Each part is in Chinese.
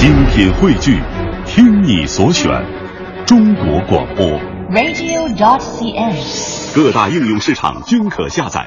精品汇聚，听你所选，中国广播。radio.cn。各大应用市场均可下载。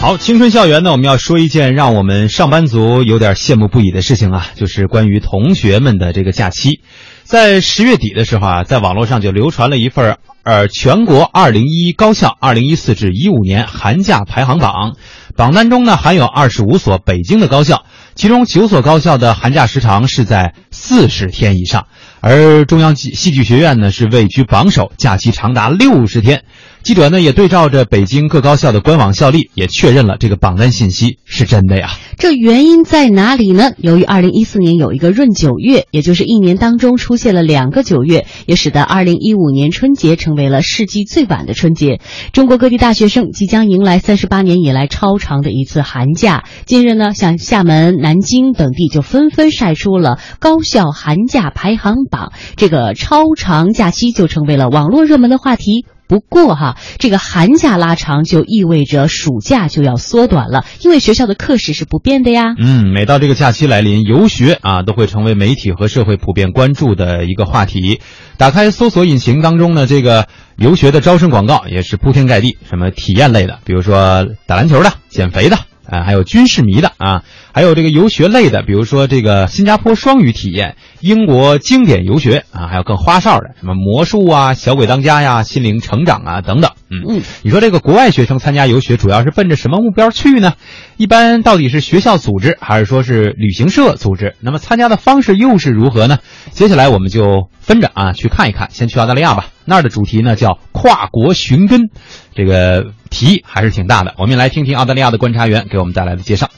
好，青春校园呢，我们要说一件让我们上班族有点羡慕不已的事情啊，就是关于同学们的这个假期。在十月底的时候啊，在网络上就流传了一份儿呃全国二零一一高校二零一四至一五年寒假排行榜，榜单中呢含有二十五所北京的高校，其中九所高校的寒假时长是在四十天以上，而中央戏剧学院呢是位居榜首，假期长达六十天。记者呢也对照着北京各高校的官网校历，也确认了这个榜单信息是真的呀。这原因在哪里呢？由于二零一四年有一个闰九月，也就是一年当中出现了两个九月，也使得二零一五年春节成为了世纪最晚的春节。中国各地大学生即将迎来三十八年以来超长的一次寒假。近日呢，像厦门、南京等地就纷纷晒出了高校寒假排行榜，这个超长假期就成为了网络热门的话题。不过哈，这个寒假拉长就意味着暑假就要缩短了，因为学校的课时是不变的呀。嗯，每到这个假期来临，游学啊都会成为媒体和社会普遍关注的一个话题。打开搜索引擎当中呢，这个游学的招生广告也是铺天盖地，什么体验类的，比如说打篮球的、减肥的。啊，还有军事迷的啊，还有这个游学类的，比如说这个新加坡双语体验、英国经典游学啊，还有更花哨的，什么魔术啊、小鬼当家呀、心灵成长啊等等。嗯嗯，你说这个国外学生参加游学主要是奔着什么目标去呢？一般到底是学校组织，还是说是旅行社组织？那么参加的方式又是如何呢？接下来我们就分着啊去看一看。先去澳大利亚吧，那儿的主题呢叫跨国寻根，这个题还是挺大的。我们来听听澳大利亚的观察员给我们带来的介绍。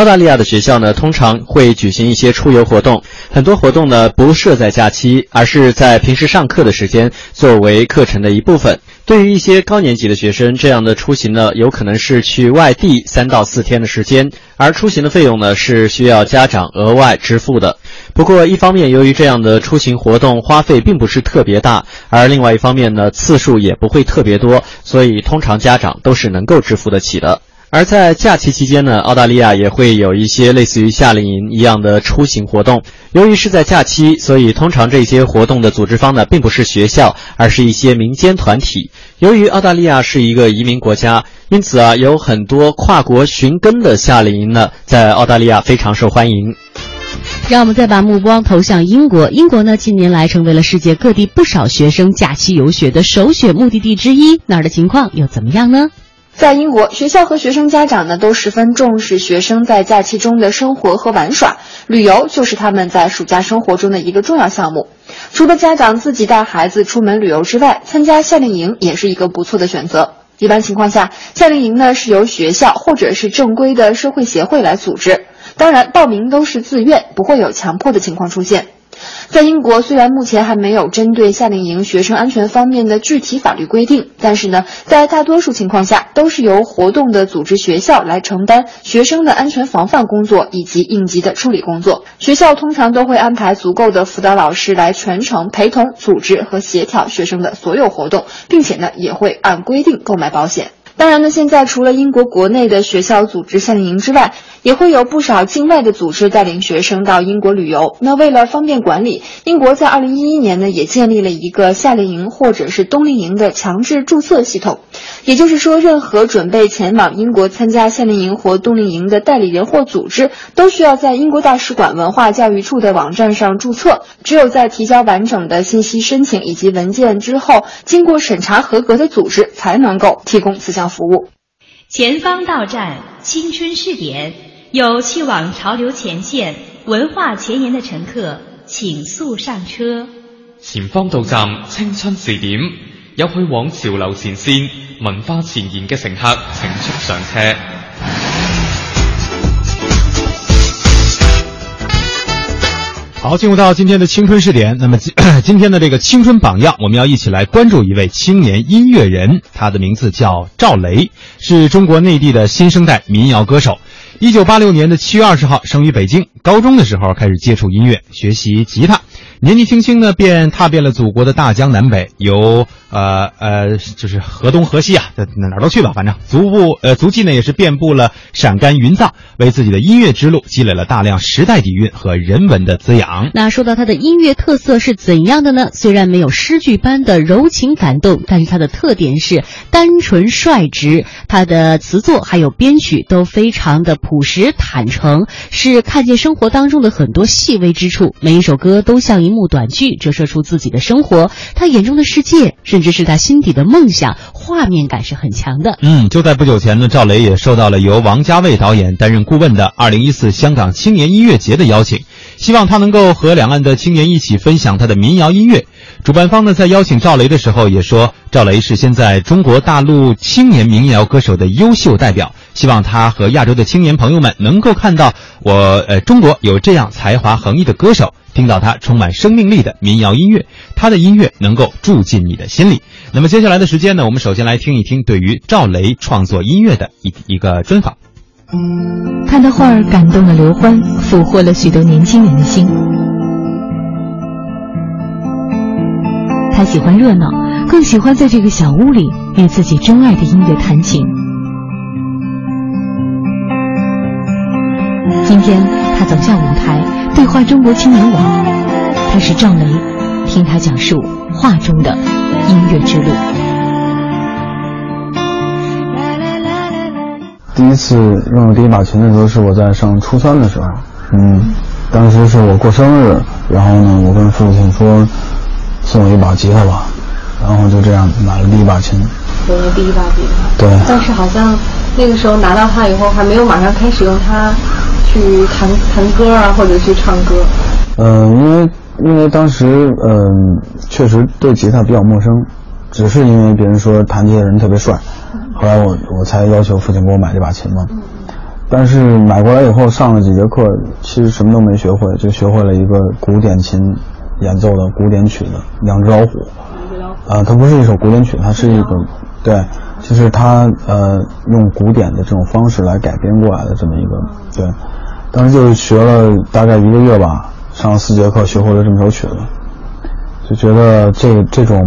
澳大利亚的学校呢，通常会举行一些出游活动，很多活动呢不设在假期，而是在平时上课的时间作为课程的一部分。对于一些高年级的学生，这样的出行呢，有可能是去外地三到四天的时间，而出行的费用呢是需要家长额外支付的。不过，一方面由于这样的出行活动花费并不是特别大，而另外一方面呢次数也不会特别多，所以通常家长都是能够支付得起的。而在假期期间呢，澳大利亚也会有一些类似于夏令营一样的出行活动。由于是在假期，所以通常这些活动的组织方呢，并不是学校，而是一些民间团体。由于澳大利亚是一个移民国家，因此啊，有很多跨国寻根的夏令营呢，在澳大利亚非常受欢迎。让我们再把目光投向英国。英国呢，近年来成为了世界各地不少学生假期游学的首选目的地之一。那儿的情况又怎么样呢？在英国，学校和学生家长呢都十分重视学生在假期中的生活和玩耍，旅游就是他们在暑假生活中的一个重要项目。除了家长自己带孩子出门旅游之外，参加夏令营也是一个不错的选择。一般情况下，夏令营呢是由学校或者是正规的社会协会来组织，当然报名都是自愿，不会有强迫的情况出现。在英国，虽然目前还没有针对夏令营学生安全方面的具体法律规定，但是呢，在大多数情况下，都是由活动的组织学校来承担学生的安全防范工作以及应急的处理工作。学校通常都会安排足够的辅导老师来全程陪同、组织和协调学生的所有活动，并且呢，也会按规定购买保险。当然呢，现在除了英国国内的学校组织夏令营之外，也会有不少境外的组织带领学生到英国旅游。那为了方便管理，英国在二零一一年呢也建立了一个夏令营或者是冬令营的强制注册系统。也就是说，任何准备前往英国参加夏令营或冬令营的代理人或组织，都需要在英国大使馆文化教育处的网站上注册。只有在提交完整的信息申请以及文件之后，经过审查合格的组织才能够提供此项服务。前方到站，青春试点，有去往潮流前线、文化前沿的乘客，请速上车。前方到站，青春试点，有去往潮流前线、文化前沿嘅乘客，请速上車。好，进入到今天的青春试点。那么今今天的这个青春榜样，我们要一起来关注一位青年音乐人，他的名字叫赵雷，是中国内地的新生代民谣歌手。一九八六年的七月二十号生于北京，高中的时候开始接触音乐，学习吉他。年纪轻轻呢，便踏遍了祖国的大江南北，由呃呃，就是河东河西啊，哪哪儿都去吧，反正足部呃足迹呢也是遍布了陕甘云藏，为自己的音乐之路积累了大量时代底蕴和人文的滋养。那说到他的音乐特色是怎样的呢？虽然没有诗句般的柔情感动，但是他的特点是单纯率直，他的词作还有编曲都非常的朴实坦诚，是看见生活当中的很多细微之处，每一首歌都像一幕短剧，折射出自己的生活，他眼中的世界是。甚至是他心底的梦想，画面感是很强的。嗯，就在不久前呢，赵雷也受到了由王家卫导演担任顾问的二零一四香港青年音乐节的邀请，希望他能够和两岸的青年一起分享他的民谣音乐。主办方呢，在邀请赵雷的时候也说，赵雷是现在中国大陆青年民谣歌手的优秀代表，希望他和亚洲的青年朋友们能够看到我，呃，中国有这样才华横溢的歌手。听到他充满生命力的民谣音乐，他的音乐能够住进你的心里。那么接下来的时间呢，我们首先来听一听对于赵雷创作音乐的一一个专访。他的画儿感动了刘欢，俘获了许多年轻人的心。他喜欢热闹，更喜欢在这个小屋里与自己钟爱的音乐弹琴。今天他走下舞台。对话中国青年网，他是赵雷，听他讲述画中的音乐之路。第一次用第一把琴的时候是我在上初三的时候，嗯，当时是我过生日，然后呢，我跟父亲说送我一把吉他吧，然后就这样买了第一把琴。有了第一把吉他。对。但是好像那个时候拿到它以后，还没有马上开始用它。去弹弹歌啊，或者去唱歌。嗯，因为因为当时嗯确实对吉他比较陌生，只是因为别人说弹吉他人特别帅，后来我我才要求父亲给我买这把琴嘛。但是买过来以后上了几节课，其实什么都没学会，就学会了一个古典琴演奏的古典曲子《两只老虎》。啊，它不是一首古典曲，它是一个对，就是它呃用古典的这种方式来改编过来的这么一个对。当时就是学了大概一个月吧，上了四节课，学会了这么首曲子，就觉得这这种，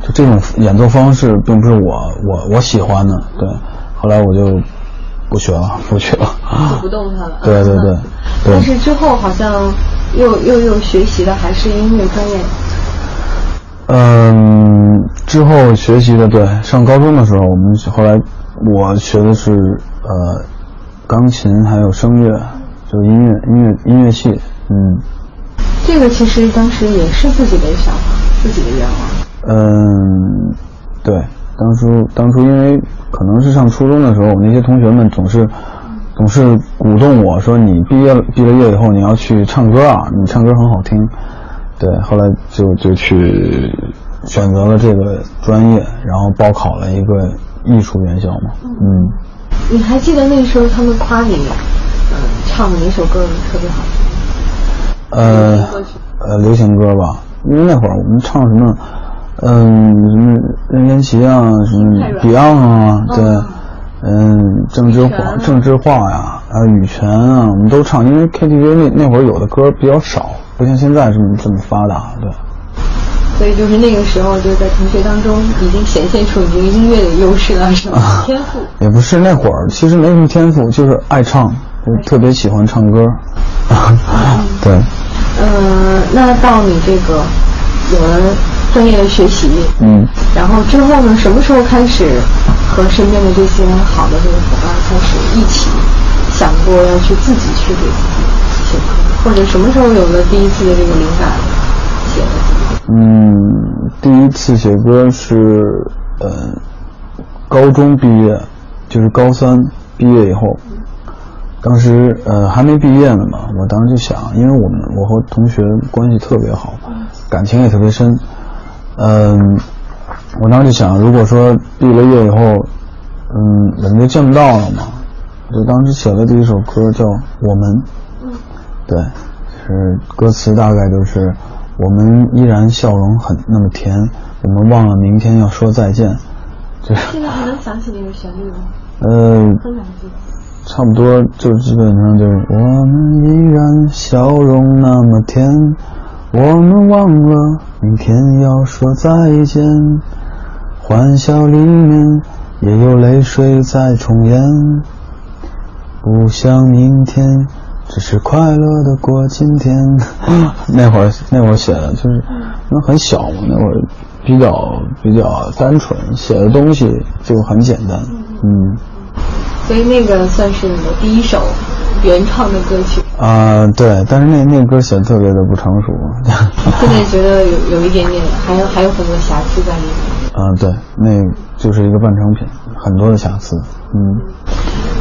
就这种演奏方式并不是我我我喜欢的，对。后来我就不学了，不学了，就不动它了。对对 对。但是之后好像又又又学习的还是音乐专业。嗯，之后学习的对，上高中的时候，我们后来我学的是呃。钢琴还有声乐，就音乐音乐音乐系，嗯，这个其实当时也是自己的想法，自己的愿望。嗯，对，当初当初因为可能是上初中的时候，我那些同学们总是总是鼓动我说：“你毕业了毕了业以后你要去唱歌啊，你唱歌很好听。”对，后来就就去选择了这个专业，然后报考了一个艺术院校嘛，嗯。你还记得那时候他们夸你，嗯，唱的哪首歌特别好？听？呃，呃，流行歌吧，因为那会儿我们唱什么，嗯，什么任贤齐啊，什么 Beyond 啊，对，嗯，郑智化、郑智化呀，啊，羽泉啊，我们都唱，因为 KTV 那那会儿有的歌比较少，不像现在这么这么发达，对。所以就是那个时候，就在同学当中已经显现出你这个音乐的优势了，是吧？天赋也不是那会儿，其实没什么天赋，就是爱唱，就特别喜欢唱歌。对。嗯，那到你这个有了专业的学习，嗯，然后之后呢，什么时候开始和身边的这些好的这个伙伴开始一起想过要去自己去给自己写歌，或者什么时候有了第一次的这个灵感？嗯，第一次写歌是，呃，高中毕业，就是高三毕业以后，当时呃还没毕业呢嘛，我当时就想，因为我们我和同学关系特别好，感情也特别深，嗯，我当时就想，如果说毕了业以后，嗯，人就见不到了嘛，就当时写了第一首歌叫《我们》，对，是歌词大概就是。我们依然笑容很那么甜，我们忘了明天要说再见。就现在还能想起那个旋律吗？呃，差不多就基本上就是我们依然笑容那么甜，我们忘了明天要说再见，欢笑里面也有泪水在重演。不想明天，只是快乐的过今天。那会儿那会儿写的就是，因为很小嘛，那会儿比较比较单纯，写的东西就很简单。嗯，所以那个算是你的第一首原创的歌曲。啊、对，但是那那歌写的特别的不成熟。现在觉得有有一点点，还有还有很多瑕疵在里面。啊、对，那就是一个半成品，很多的瑕疵。嗯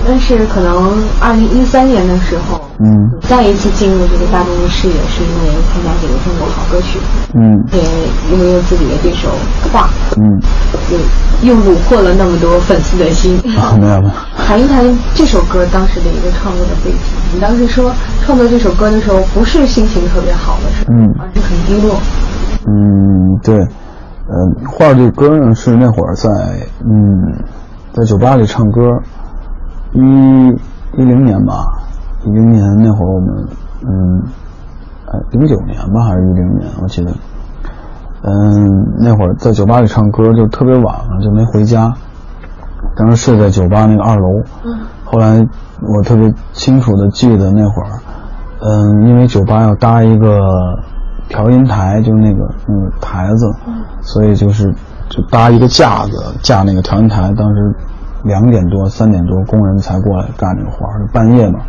但是可能二零一三年的时候，嗯再一次进入这个大众的视野，是因为参加这个中国好歌曲，嗯也拥有自己的这首《画》，嗯，又又虏获了那么多粉丝的心。啊，没有没有。谈一谈这首歌当时的一个创作的背景。你当时说创作这首歌的时候，不是心情特别好的时候，嗯而是很低落。嗯，对，嗯，画儿这歌呢是那会儿在嗯，在酒吧里唱歌，一一零年吧，一零年那会儿我们嗯，呃，零九年吧还是一零年，我记得，嗯，那会儿在酒吧里唱歌就特别晚了，就没回家，当时睡在酒吧那个二楼，嗯。后来我特别清楚的记得那会儿，嗯，因为酒吧要搭一个调音台，就是那个那个台子，所以就是就搭一个架子架那个调音台。当时两点多三点多工人才过来干这个活儿，半夜嘛。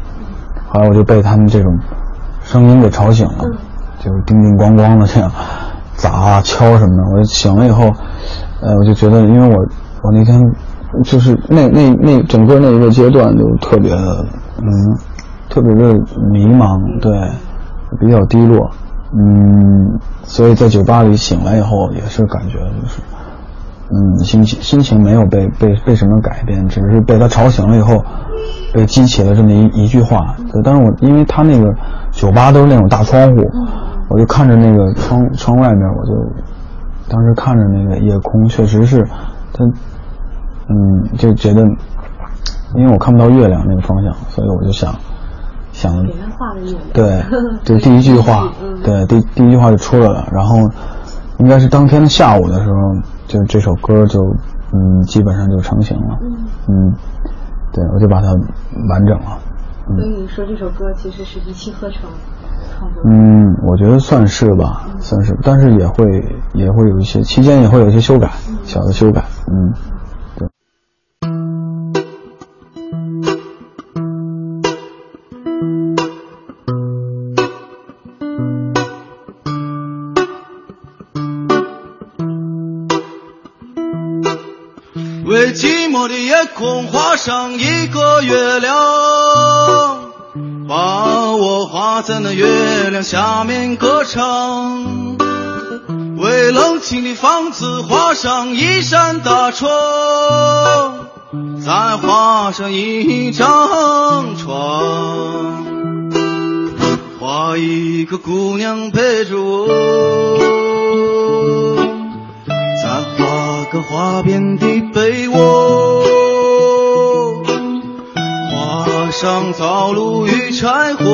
后来我就被他们这种声音给吵醒了，就是叮叮咣咣的这样砸啊敲什么的。我醒了以后，呃，我就觉得，因为我我那天就是那那那整个那一个阶段就特别的嗯，特别的迷茫，对，比较低落，嗯，所以在酒吧里醒来以后也是感觉就是。嗯，心情心情没有被被被什么改变，只是被他吵醒了以后，被激起了这么一一句话。对，但是我因为他那个酒吧都是那种大窗户，我就看着那个窗窗外面，我就当时看着那个夜空，确实是他，嗯，就觉得，因为我看不到月亮那个方向，所以我就想想。对，就，第一句话，对，第第一句话就出来了，然后应该是当天的下午的时候，就这首歌就嗯基本上就成型了，嗯，对，我就把它完整了，所以你说这首歌其实是一气呵成创作。嗯，我觉得算是吧，算是，但是也会也会有一些期间也会有一些修改，小的修改，嗯，空画上一个月亮，把我画在那月亮下面歌唱。为冷清的房子画上一扇大窗，再画上一张床，画一个姑娘陪着我。再画个花边的上灶炉与柴火，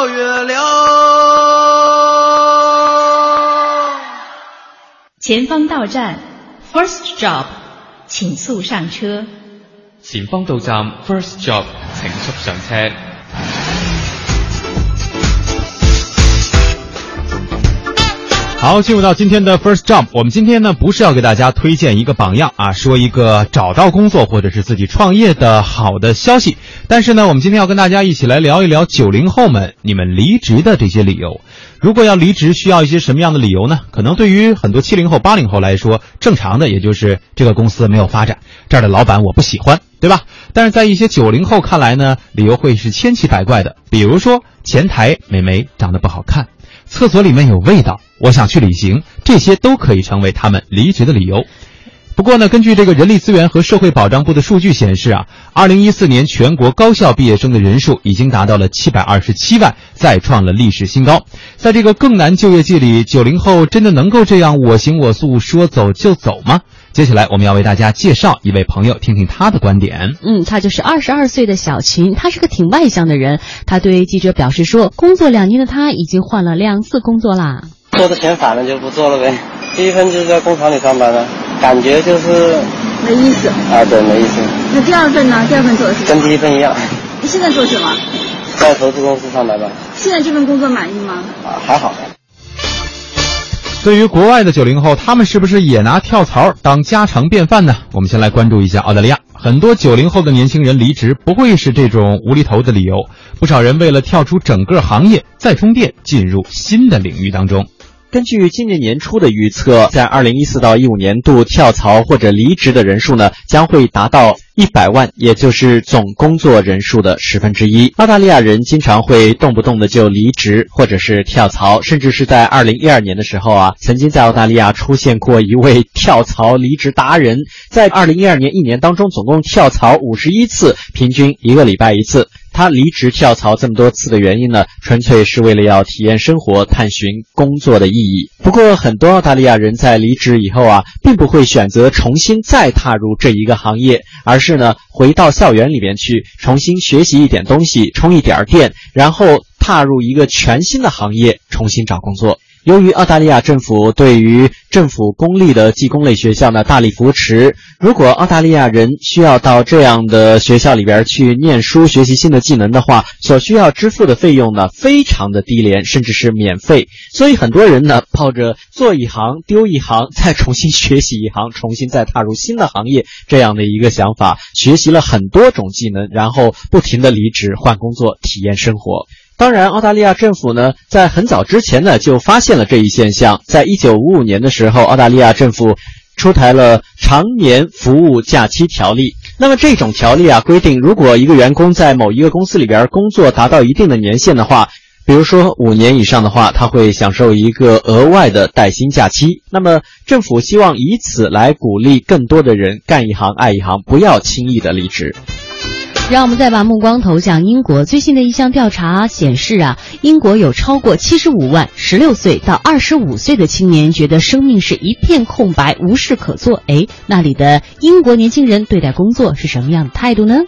到月亮。前方到站，First Job，请速上车。前方到站 First Job，请速上车。好，进入到今天的 First Jump，我们今天呢不是要给大家推荐一个榜样啊，说一个找到工作或者是自己创业的好的消息，但是呢，我们今天要跟大家一起来聊一聊九零后们你们离职的这些理由。如果要离职，需要一些什么样的理由呢？可能对于很多七零后、八零后来说，正常的也就是这个公司没有发展，这儿的老板我不喜欢，对吧？但是在一些九零后看来呢，理由会是千奇百怪的，比如说前台美眉长得不好看。厕所里面有味道，我想去旅行，这些都可以成为他们离职的理由。不过呢，根据这个人力资源和社会保障部的数据显示啊，二零一四年全国高校毕业生的人数已经达到了七百二十七万，再创了历史新高。在这个更难就业季里，九零后真的能够这样我行我素，说走就走吗？接下来我们要为大家介绍一位朋友，听听他的观点。嗯，他就是二十二岁的小秦，他是个挺外向的人。他对记者表示说，工作两年的他已经换了两次工作啦。做的嫌烦了就不做了呗。第一份就是在工厂里上班的，感觉就是没意思。啊，对，没意思。那第二份呢？第二份做的是跟第一份一样。你现在做什么？在投资公司上班吧。现在这份工作满意吗？啊，还好。对于国外的九零后，他们是不是也拿跳槽当家常便饭呢？我们先来关注一下澳大利亚。很多九零后的年轻人离职不会是这种无厘头的理由，不少人为了跳出整个行业，再充电，进入新的领域当中。根据今年年初的预测，在二零一四到一五年度跳槽或者离职的人数呢，将会达到一百万，也就是总工作人数的十分之一。澳大利亚人经常会动不动的就离职或者是跳槽，甚至是在二零一二年的时候啊，曾经在澳大利亚出现过一位 跳槽离职达人，在二零一二年一年当中，总共跳槽五十一次，平均一个礼拜一次。他离职跳槽这么多次的原因呢，纯粹是为了要体验生活、探寻工作的意义。不过，很多澳大利亚人在离职以后啊，并不会选择重新再踏入这一个行业，而是呢，回到校园里面去重新学习一点东西，充一点电，然后踏入一个全新的行业，重新找工作。由于澳大利亚政府对于政府公立的技工类学校呢大力扶持，如果澳大利亚人需要到这样的学校里边去念书、学习新的技能的话，所需要支付的费用呢非常的低廉，甚至是免费。所以很多人呢抱着做一行丢一行，再重新学习一行，重新再踏入新的行业这样的一个想法，学习了很多种技能，然后不停的离职换工作，体验生活。当然，澳大利亚政府呢，在很早之前呢就发现了这一现象。在一九五五年的时候，澳大利亚政府出台了常年服务假期条例。那么这种条例啊，规定如果一个员工在某一个公司里边工作达到一定的年限的话，比如说五年以上的话，他会享受一个额外的带薪假期。那么政府希望以此来鼓励更多的人干一行爱一行，不要轻易的离职。让我们再把目光投向英国。最新的一项调查显示啊，英国有超过七十五万十六岁到二十五岁的青年觉得生命是一片空白，无事可做。哎，那里的英国年轻人对待工作是什么样的态度呢？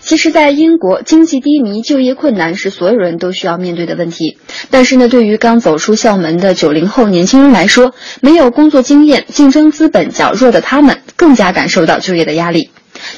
其实，在英国，经济低迷、就业困难是所有人都需要面对的问题。但是呢，对于刚走出校门的九零后年轻人来说，没有工作经验、竞争资本较弱的他们，更加感受到就业的压力。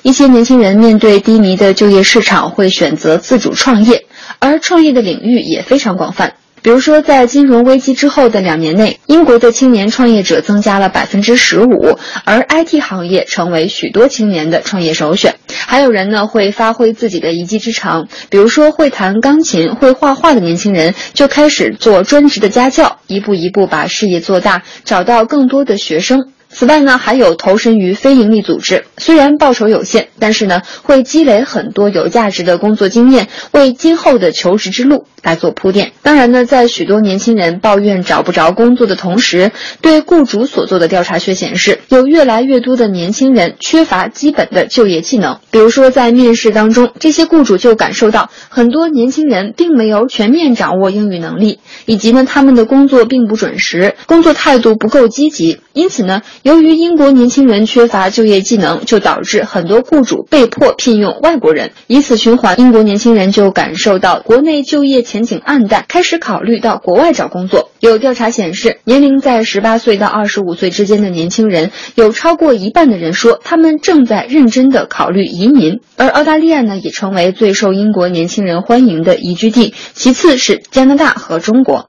一些年轻人面对低迷的就业市场，会选择自主创业，而创业的领域也非常广泛。比如说，在金融危机之后的两年内，英国的青年创业者增加了百分之十五，而 IT 行业成为许多青年的创业首选。还有人呢会发挥自己的一技之长，比如说会弹钢琴、会画画的年轻人就开始做专职的家教，一步一步把事业做大，找到更多的学生。此外呢，还有投身于非营利组织，虽然报酬有限，但是呢，会积累很多有价值的工作经验，为今后的求职之路来做铺垫。当然呢，在许多年轻人抱怨找不着工作的同时，对雇主所做的调查却显示，有越来越多的年轻人缺乏基本的就业技能。比如说，在面试当中，这些雇主就感受到很多年轻人并没有全面掌握英语能力，以及呢，他们的工作并不准时，工作态度不够积极。因此呢，由于英国年轻人缺乏就业技能，就导致很多雇主被迫聘用外国人，以此循环，英国年轻人就感受到国内就业前景暗淡，开始考虑到国外找工作。有调查显示，年龄在十八岁到二十五岁之间的年轻人，有超过一半的人说他们正在认真的考虑移民。而澳大利亚呢，也成为最受英国年轻人欢迎的宜居地，其次是加拿大和中国。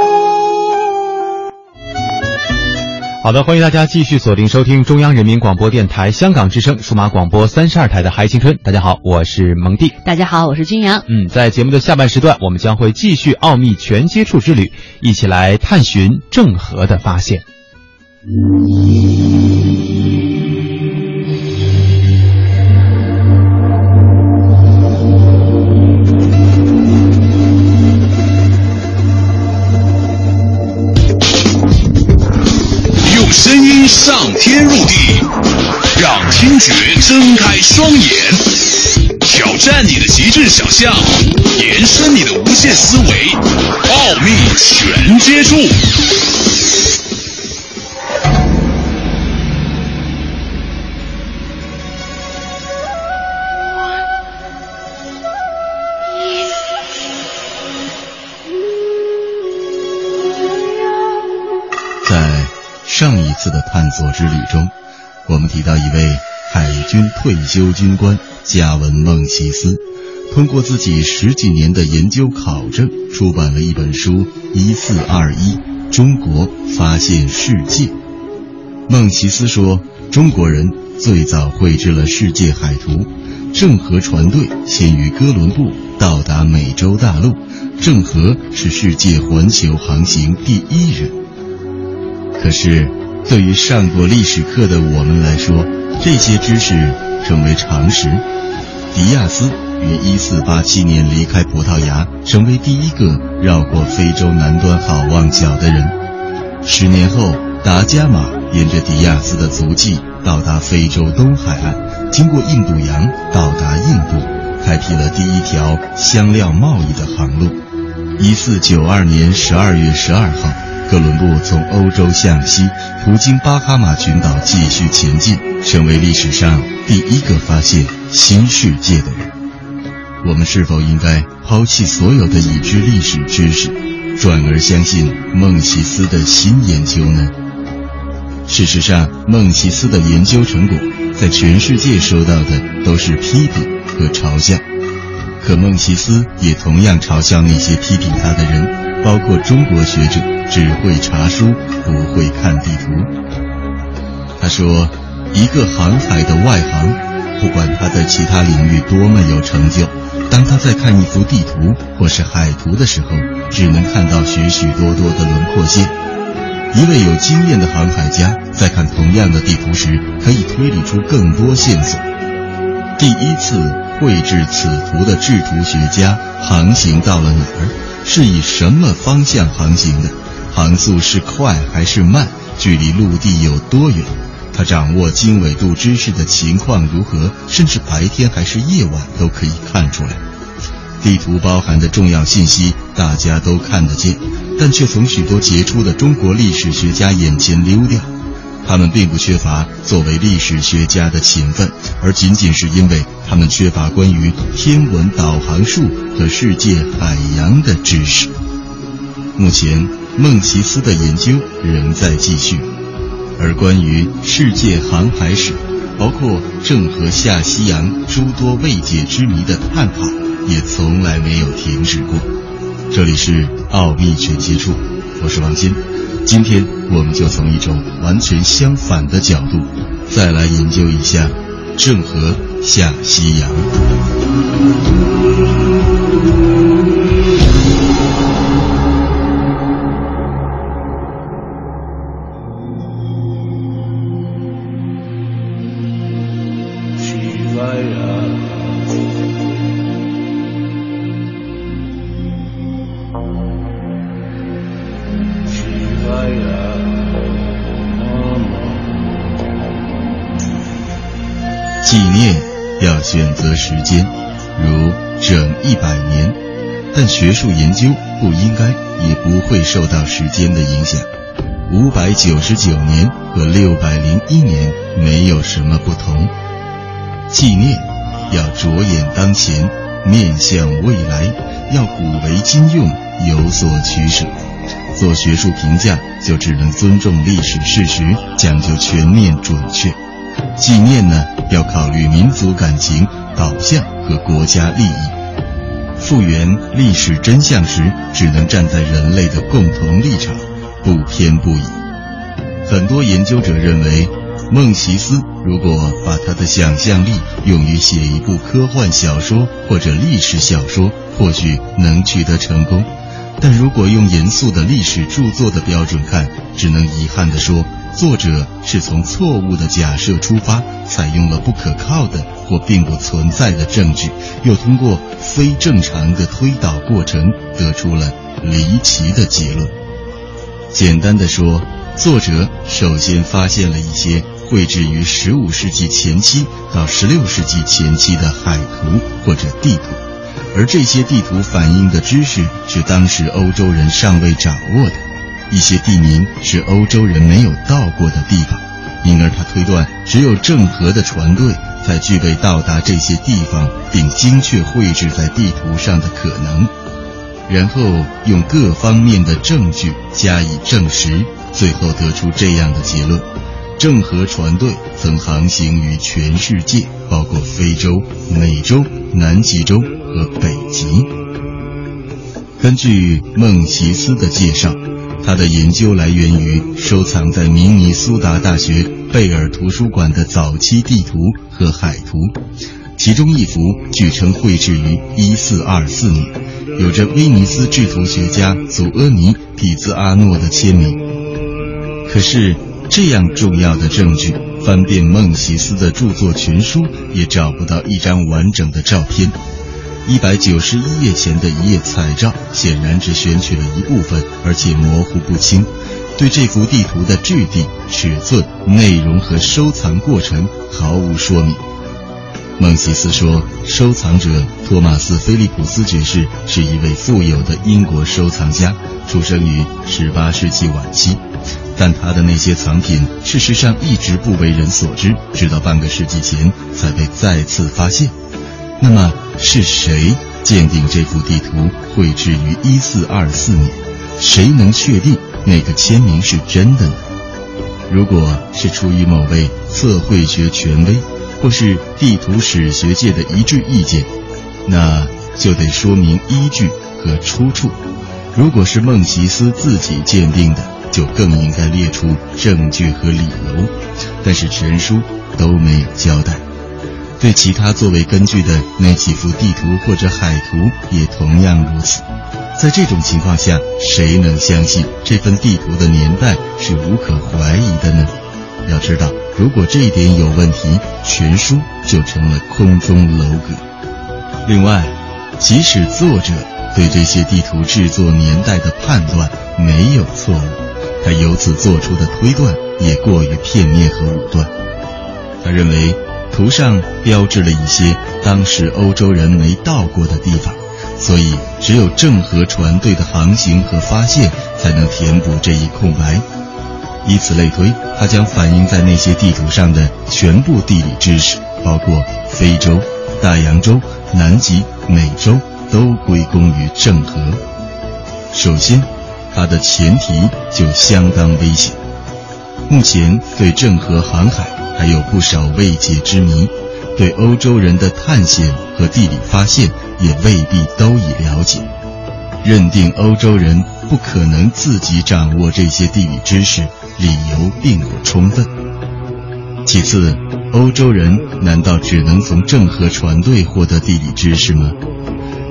好的，欢迎大家继续锁定收听中央人民广播电台香港之声数码广播三十二台的《嗨青春》。大家好，我是蒙蒂。大家好，我是君阳。嗯，在节目的下半时段，我们将会继续奥秘全接触之旅，一起来探寻郑和的发现。用上天入地，让听觉睁开双眼，挑战你的极致想象，延伸你的无限思维，奥秘全接触。上一次的探索之旅中，我们提到一位海军退休军官加文孟奇斯，通过自己十几年的研究考证，出版了一本书《一四二一：中国发现世界》。孟奇斯说，中国人最早绘制了世界海图，郑和船队先于哥伦布到达美洲大陆，郑和是世界环球航行第一人。可是，对于上过历史课的我们来说，这些知识成为常识。迪亚斯于1487年离开葡萄牙，成为第一个绕过非洲南端好望角的人。十年后，达伽马沿着迪亚斯的足迹到达非洲东海岸，经过印度洋到达印度，开辟了第一条香料贸易的航路。1492年12月12号。哥伦布从欧洲向西，途经巴哈马群岛继续前进，成为历史上第一个发现新世界的人。我们是否应该抛弃所有的已知历史知识，转而相信孟西斯的新研究呢？事实上，孟西斯的研究成果在全世界收到的都是批评和嘲笑，可孟西斯也同样嘲笑那些批评他的人，包括中国学者只会查书不会看地图。他说：“一个航海的外行，不管他在其他领域多么有成就，当他在看一幅地图或是海图的时候，只能看到许许多多的轮廓线。”一位有经验的航海家在看同样的地图时，可以推理出更多线索。第一次绘制此图的制图学家航行到了哪儿？是以什么方向航行的？航速是快还是慢？距离陆地有多远？他掌握经纬度知识的情况如何？甚至白天还是夜晚都可以看出来。地图包含的重要信息，大家都看得见。但却从许多杰出的中国历史学家眼前溜掉。他们并不缺乏作为历史学家的勤奋，而仅仅是因为他们缺乏关于天文导航术和世界海洋的知识。目前，孟奇斯的研究仍在继续，而关于世界航海史，包括郑和下西洋诸多未解之谜的探讨，也从来没有停止过。这里是奥秘全接触，我是王鑫。今天我们就从一种完全相反的角度，再来研究一下郑和下西洋。纪念要选择时间，如整一百年，但学术研究不应该也不会受到时间的影响。五百九十九年和六百零一年没有什么不同。纪念要着眼当前，面向未来，要古为今用，有所取舍。做学术评价就只能尊重历史事实，讲究全面准确。纪念呢，要考虑民族感情、导向和国家利益。复原历史真相时，只能站在人类的共同立场，不偏不倚。很多研究者认为，孟奇斯如果把他的想象力用于写一部科幻小说或者历史小说，或许能取得成功。但如果用严肃的历史著作的标准看，只能遗憾地说。作者是从错误的假设出发，采用了不可靠的或并不存在的证据，又通过非正常的推导过程得出了离奇的结论。简单的说，作者首先发现了一些绘制于15世纪前期到16世纪前期的海图或者地图，而这些地图反映的知识是当时欧洲人尚未掌握的。一些地名是欧洲人没有到过的地方，因而他推断只有郑和的船队才具备到达这些地方并精确绘制在地图上的可能。然后用各方面的证据加以证实，最后得出这样的结论：郑和船队曾航行于全世界，包括非洲、美洲、南极洲和北极。根据孟奇斯的介绍。他的研究来源于收藏在明尼苏达大学贝尔图书馆的早期地图和海图，其中一幅据称绘制于1424年，有着威尼斯制图学家祖阿尼·皮兹阿诺的签名。可是，这样重要的证据，翻遍孟西斯的著作群书也找不到一张完整的照片。一百九十一页前的一页彩照，显然只选取了一部分，而且模糊不清，对这幅地图的质地、尺寸、内容和收藏过程毫无说明。孟西斯说，收藏者托马斯·菲利普斯爵士是一位富有的英国收藏家，出生于十八世纪晚期，但他的那些藏品事实上一直不为人所知，直到半个世纪前才被再次发现。那么。是谁鉴定这幅地图绘制于一四二四年？谁能确定那个签名是真的呢？如果是出于某位测绘学权威，或是地图史学界的一致意见，那就得说明依据和出处。如果是孟奇斯自己鉴定的，就更应该列出证据和理由。但是全书都没有交代。对其他作为根据的那几幅地图或者海图也同样如此。在这种情况下，谁能相信这份地图的年代是无可怀疑的呢？要知道，如果这一点有问题，全书就成了空中楼阁。另外，即使作者对这些地图制作年代的判断没有错误，他由此做出的推断也过于片面和武断。他认为，图上标志了一些当时欧洲人没到过的地方。所以，只有郑和船队的航行和发现才能填补这一空白。以此类推，它将反映在那些地图上的全部地理知识，包括非洲、大洋洲、南极、美洲，都归功于郑和。首先，它的前提就相当危险。目前对郑和航海还有不少未解之谜。对欧洲人的探险和地理发现也未必都已了解，认定欧洲人不可能自己掌握这些地理知识，理由并不充分。其次，欧洲人难道只能从郑和船队获得地理知识吗？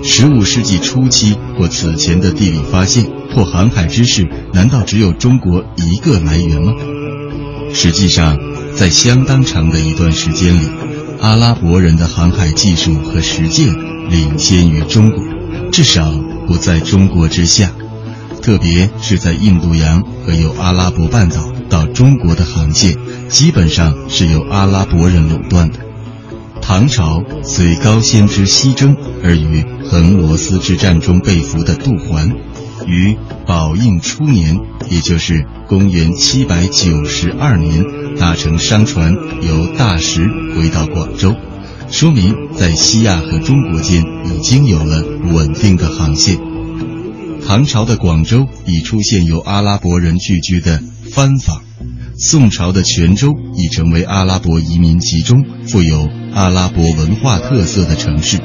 十五世纪初期或此前的地理发现或航海知识，难道只有中国一个来源吗？实际上，在相当长的一段时间里。阿拉伯人的航海技术和实践领先于中国，至少不在中国之下。特别是在印度洋和由阿拉伯半岛到中国的航线，基本上是由阿拉伯人垄断的。唐朝随高仙芝西征而于横罗斯之战中被俘的杜环，于宝应初年，也就是公元七百九十二年。搭乘商船由大石回到广州，说明在西亚和中国间已经有了稳定的航线。唐朝的广州已出现由阿拉伯人聚居的番坊，宋朝的泉州已成为阿拉伯移民集中、富有阿拉伯文化特色的城市。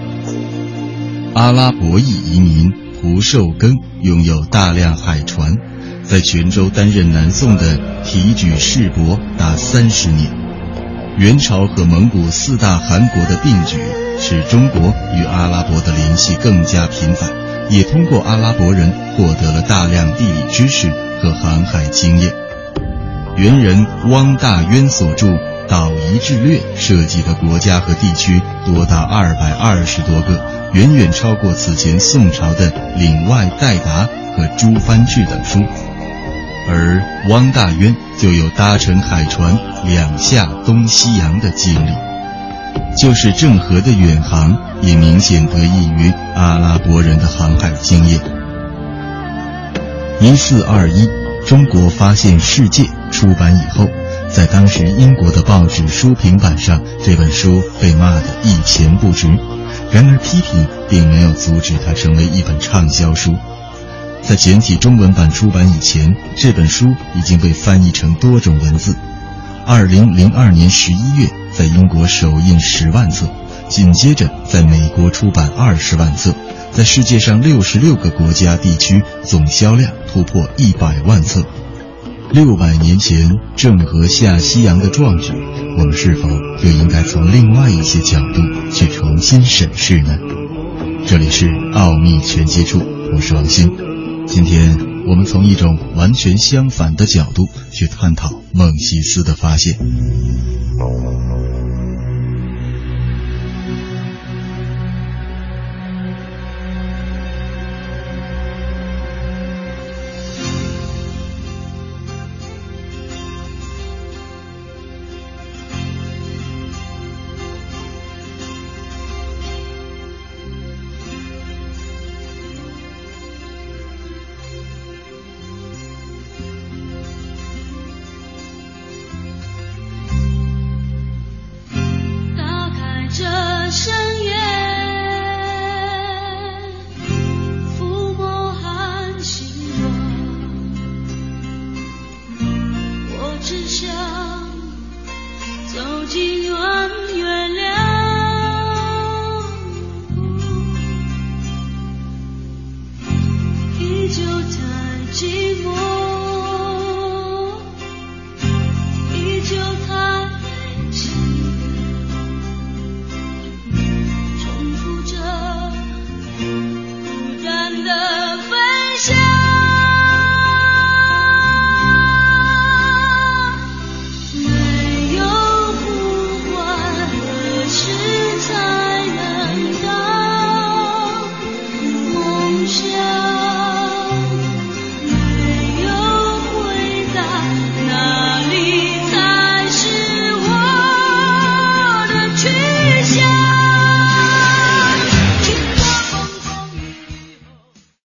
阿拉伯裔移民蒲寿庚拥有大量海船。在泉州担任南宋的提举世伯达三十年，元朝和蒙古四大汗国的并举，使中国与阿拉伯的联系更加频繁，也通过阿拉伯人获得了大量地理知识和航海经验。元人汪大渊所著《岛夷志略》涉及的国家和地区多达二百二十多个，远远超过此前宋朝的《岭外代答》和《诸藩志》等书。而汪大渊就有搭乘海船两下东西洋的经历，就是郑和的远航也明显得益于阿拉伯人的航海经验。一四二一，中国发现世界出版以后，在当时英国的报纸书评版上，这本书被骂得一钱不值。然而批评并没有阻止它成为一本畅销书。在简体中文版出版以前，这本书已经被翻译成多种文字。二零零二年十一月，在英国首印十万册，紧接着在美国出版二十万册，在世界上六十六个国家地区总销量突破一百万册。六百年前郑和下西洋的壮举，我们是否又应该从另外一些角度去重新审视呢？这里是奥秘全接触，我是王鑫。今天我们从一种完全相反的角度去探讨孟西斯的发现。